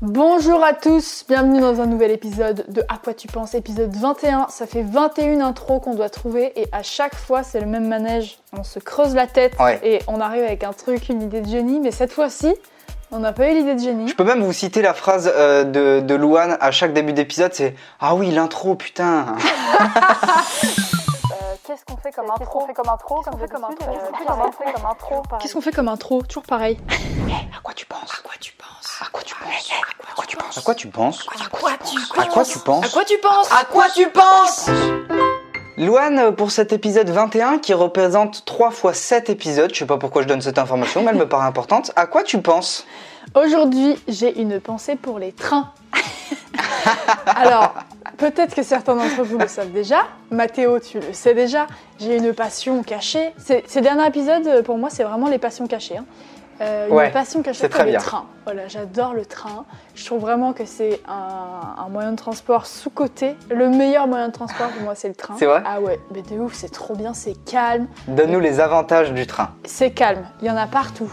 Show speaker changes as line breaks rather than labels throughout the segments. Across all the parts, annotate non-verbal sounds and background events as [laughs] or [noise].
Bonjour à tous, bienvenue dans un nouvel épisode de À quoi tu penses, épisode 21. Ça fait 21 intros qu'on doit trouver et à chaque fois c'est le même manège. On se creuse la tête
Ouais.
et on arrive avec un truc, une idée de génie, mais cette fois-ci, on n'a pas eu l'idée de génie.
Je peux même vous citer la phrase euh, de, de Louane à chaque début d'épisode, c'est Ah oui, l'intro, putain [laughs]
Qu'est-ce qu'on fait
comme intro Qu'est-ce qu'on fait comme intro Qu'est-ce qu'on fait comme intro
Qu'est-ce qu'on fait comme intro Toujours pareil.
À quoi tu penses À quoi tu penses À quoi tu penses À quoi tu penses À quoi tu penses
À quoi tu
À quoi tu penses
À quoi tu penses
À quoi tu penses Louane, euh, pour cet épisode 21 qui représente 3 fois 7 épisodes, je sais pas pourquoi je donne cette information, mais elle me paraît importante. À quoi tu penses
Aujourd'hui, j'ai une pensée pour les trains. [laughs] Alors, peut-être que certains d'entre vous le savent déjà. Mathéo, tu le sais déjà. J'ai une passion cachée. Ces, derniers épisodes, pour moi, c'est vraiment les passions cachées. hein. Euh, une passion cachée pour
bien.
trains. Voilà, j'adore le train. Je trouve vraiment que c'est un, un moyen de transport sous-coté. Le meilleur moyen de transport pour moi, c'est le train.
C'est vrai
Ah ouais, mais de ouf, c'est trop bien, c'est calme.
Donne-nous les avantages du train.
C'est calme, il y en a partout.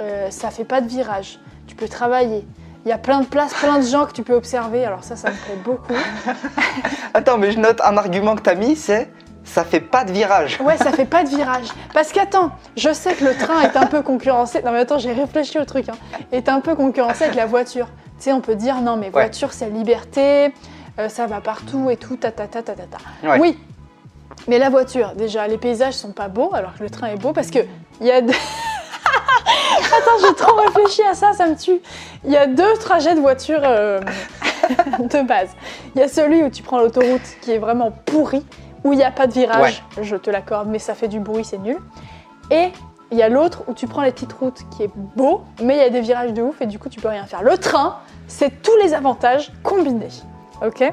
Euh, ça fait pas de virage. Tu peux travailler. Il y a plein de places, plein de gens que tu peux observer. Alors ça, ça me plaît beaucoup. [laughs]
Attends, mais je note un argument que t'as mis, c'est ça fait pas de virage.
Ouais, ça fait pas de virage. Parce qu'attends, je sais que le train est un peu concurrencé. Non mais attends, j'ai réfléchi au truc. Hein. Est un peu concurrencé avec la voiture. Tu sais, on peut dire non mais voiture c'est liberté, euh, ça va partout et tout, ta ta ta ta ta ta.
Ouais.
Oui. Mais la voiture, déjà, les paysages sont pas beaux, alors que le train est beau parce que il y a. deux- [laughs] Attends, j'ai trop réfléchi à ça, ça me tue. Il y a deux trajets de voiture euh, [laughs] de base. Il y a celui où tu prends l'autoroute qui est vraiment pourri, où il n'y a pas de virage, je te l'accorde, mais ça fait du bruit, c'est nul. Et il y a l'autre où tu prends les petites routes qui est beau, mais il y a des virages de ouf et du coup tu peux rien faire. Le train, c'est tous les avantages combinés. Ok?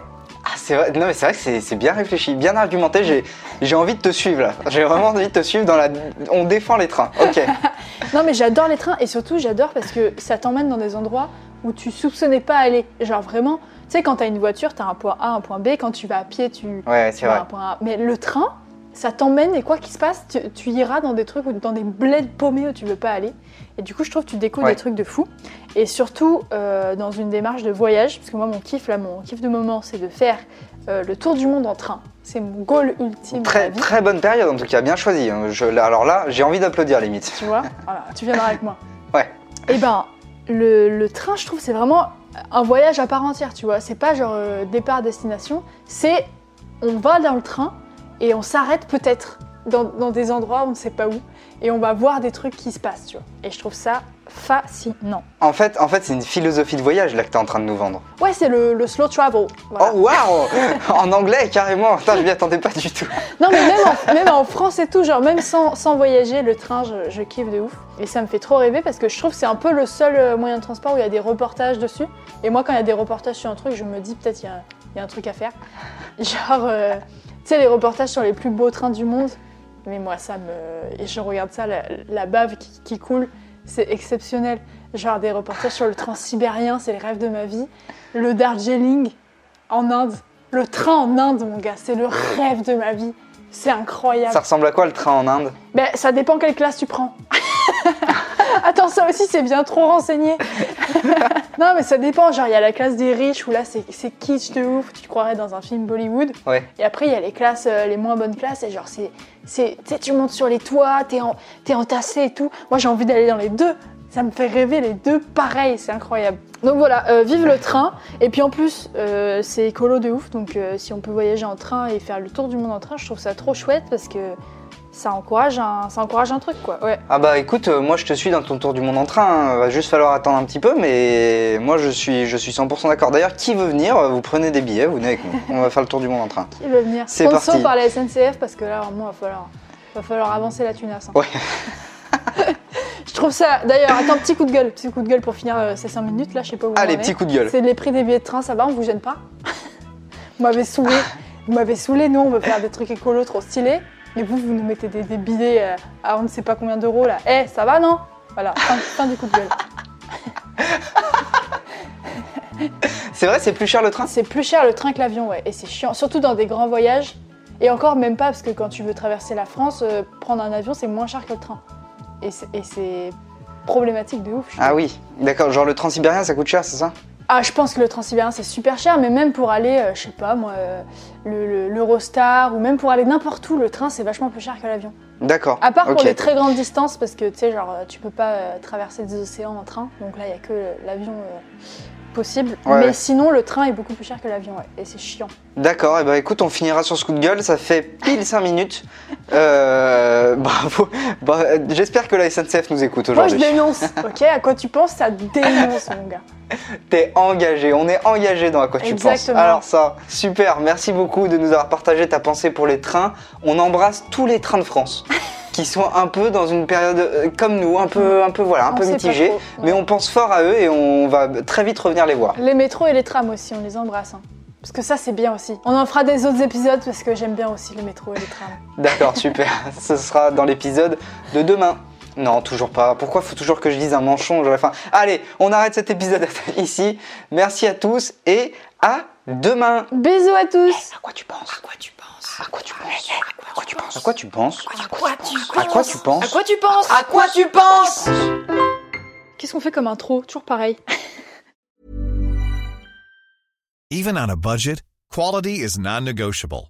C'est vrai, non mais c'est vrai que c'est- bien réfléchi, bien argumenté. J'ai envie de te suivre là. J'ai vraiment envie de te suivre dans la. On défend les trains. Ok. [laughs]
Non mais j'adore les trains et surtout j'adore parce que ça t'emmène dans des endroits où tu soupçonnais pas aller. Genre vraiment, tu sais quand t'as une voiture, t'as un point A, un point B, quand tu vas à pied, tu
Ouais, c'est vrai.
un point A. Mais le train, ça t'emmène et quoi qu'il se passe, tu, tu iras dans des trucs, ou dans des bleds paumés où tu veux pas aller. Et du coup je trouve que tu découvres
Ouais.
des trucs de fou. Et surtout euh, dans une démarche de voyage, parce que moi mon kiff là, mon kiff de moment c'est de faire euh, le tour du monde en train. C'est mon goal ultime
Très, très bonne période en tout cas, bien choisi. hein. Je- alors là, j'ai envie d'applaudir limite.
tu vois. Voilà, tu viendras avec moi. [laughs]
Ouais.
Et ben, le, le train, je trouve, c'est vraiment un voyage à part entière, tu vois. C'est pas genre euh, départ-destination, c'est on va dans le train et on s'arrête peut-être dans, dans des endroits où on ne sait pas où et on va voir des trucs qui se passent, tu vois. Et je trouve ça fascinant.
En fait, en fait c'est une philosophie de voyage là que t'es en train de nous vendre.
Ouais, c'est le, le slow travel. voilà.
Oh waouh [laughs] En anglais carrément. Putain, je m'y attendais pas du tout.
Non, mais même en, même en France et tout, genre même sans, sans voyager, le train, je, je kiffe de ouf. Et ça me fait trop rêver parce que je trouve que c'est un peu le seul euh, moyen de transport où il y a des reportages dessus. Et moi, quand il y a des reportages sur un truc, je me dis peut-être il y, a- il y a un truc à faire. [laughs] Genre, euh, tu sais, les reportages sur les plus beaux trains du monde. Mais moi, ça me. Et je regarde ça, la, la bave qui, qui coule, c'est exceptionnel. Genre des reportages sur le transsibérien, c'est le rêve de ma vie. Le Darjeeling en Inde. Le train en Inde, mon gars, c'est le rêve de ma vie. C'est incroyable.
Ça ressemble à quoi le train en Inde?
Ben, ça dépend quelle classe tu prends. [laughs] Attends, ça aussi, c'est bien trop renseigné. [laughs] non, mais ça dépend. Genre, il y a la classe des riches où là, c'est c'est kitsch de ouf. Tu te croirais dans un film Bollywood.
Ouais.
Et après, il y a les classes, euh, les moins bonnes classes. Et genre, c'est. c'est- Tu sais, tu montes sur les toits, t'es en, t'es entassé et tout. Moi, j'ai envie d'aller dans les deux. Ça me fait rêver les deux pareil, c'est incroyable. Donc voilà, euh, vive le train. Et puis en plus, euh, c'est écolo de ouf. Donc si on peut voyager en train et faire le tour du monde en train, je trouve ça trop chouette parce que ça encourage un, ça encourage un truc quoi. Ouais.
Ah bah écoute, euh, moi je te suis dans ton tour du monde en train. hein. Va juste falloir attendre un petit peu, mais moi je suis, je suis 100% d'accord. D'ailleurs, qui veut venir euh, Vous prenez des billets, vous venez avec nous. On va faire le tour du monde en train.
Qui veut venir
C'est parti.
par la SNCF parce que là, vraiment, va falloir, va falloir avancer la tunasse. hein.
Ouais. [laughs]
je trouve ça. D'ailleurs, attends, petit coup de gueule, petit coup de gueule pour finir euh, ces 5 minutes là. Je sais pas où.
Allez,
en est.
petit coup de gueule.
C'est les prix des billets de train, ça va, on vous gêne pas? [laughs] Vous m'avez saoulé. Vous m'avez saoulé, nous on veut faire des trucs écolo trop stylés. Et vous, vous nous mettez des, des billets euh, à on ne sait pas combien d'euros là. Eh, ça va non? Voilà, fin, fin du coup de gueule. [laughs]
C'est vrai, c'est plus cher le train?
C'est plus cher le train que l'avion, ouais. Et c'est chiant, surtout dans des grands voyages. Et encore même pas, parce que quand tu veux traverser la France, euh, prendre un avion, c'est moins cher que le train. Et c'est- problématique de ouf.
Ah oui, d'accord. Genre le transsibérien, ça coûte cher, c'est ça?
Ah, je pense que le Transsibérien c'est super cher, mais même pour aller, euh, je sais pas moi, euh, le- le- l'Eurostar ou même pour aller n'importe où, le train c'est vachement plus cher que l'avion.
D'accord.
À part pour
Ok.
les très grandes distances, parce que tu sais, genre, euh, tu peux pas euh, traverser des océans en train, donc là il y a que l'avion euh, possible.
Ouais,
mais
ouais.
sinon, le train est beaucoup plus cher que l'avion, ouais, et c'est chiant.
D'accord, et bah écoute, on finira sur ce coup de gueule, ça fait pile 5 minutes. Euh, [laughs] bravo. Bah, J'espère que la SNCF nous écoute
Moi je
aujourd'hui.
dénonce, ok À quoi tu penses? Ça dénonce, mon gars. [laughs]
T'es engagé, on est engagé dans à quoi tu penses.
Exactement.
Alors ça, super, merci beaucoup de nous avoir partagé ta pensée pour les trains. On embrasse tous les trains de France [laughs] qui sont un peu dans une période euh, comme nous, un peu, un peu voilà, un
On
peu mitigée.
trop,
Mais on pense fort à eux et on va très vite revenir les voir.
Les métros et les trams aussi, on les embrasse. hein. Parce que ça, c'est bien aussi. On en fera des autres épisodes parce que j'aime bien aussi les métros et les trams.
D'accord, super. [laughs] Ce sera dans l'épisode de demain. Non, toujours pas. Pourquoi faut toujours que je dise un manchon faim. Allez, on arrête cet épisode ici. Merci à tous et à demain.
Bisous à tous
À quoi tu penses
À quoi tu penses
À quoi tu penses À quoi tu penses À quoi tu penses
À quoi tu penses
À quoi tu penses
À quoi tu penses
À quoi tu penses
Qu'est-ce qu'on fait comme intro Toujours pareil.
Even on a budget, quality is non-negotiable.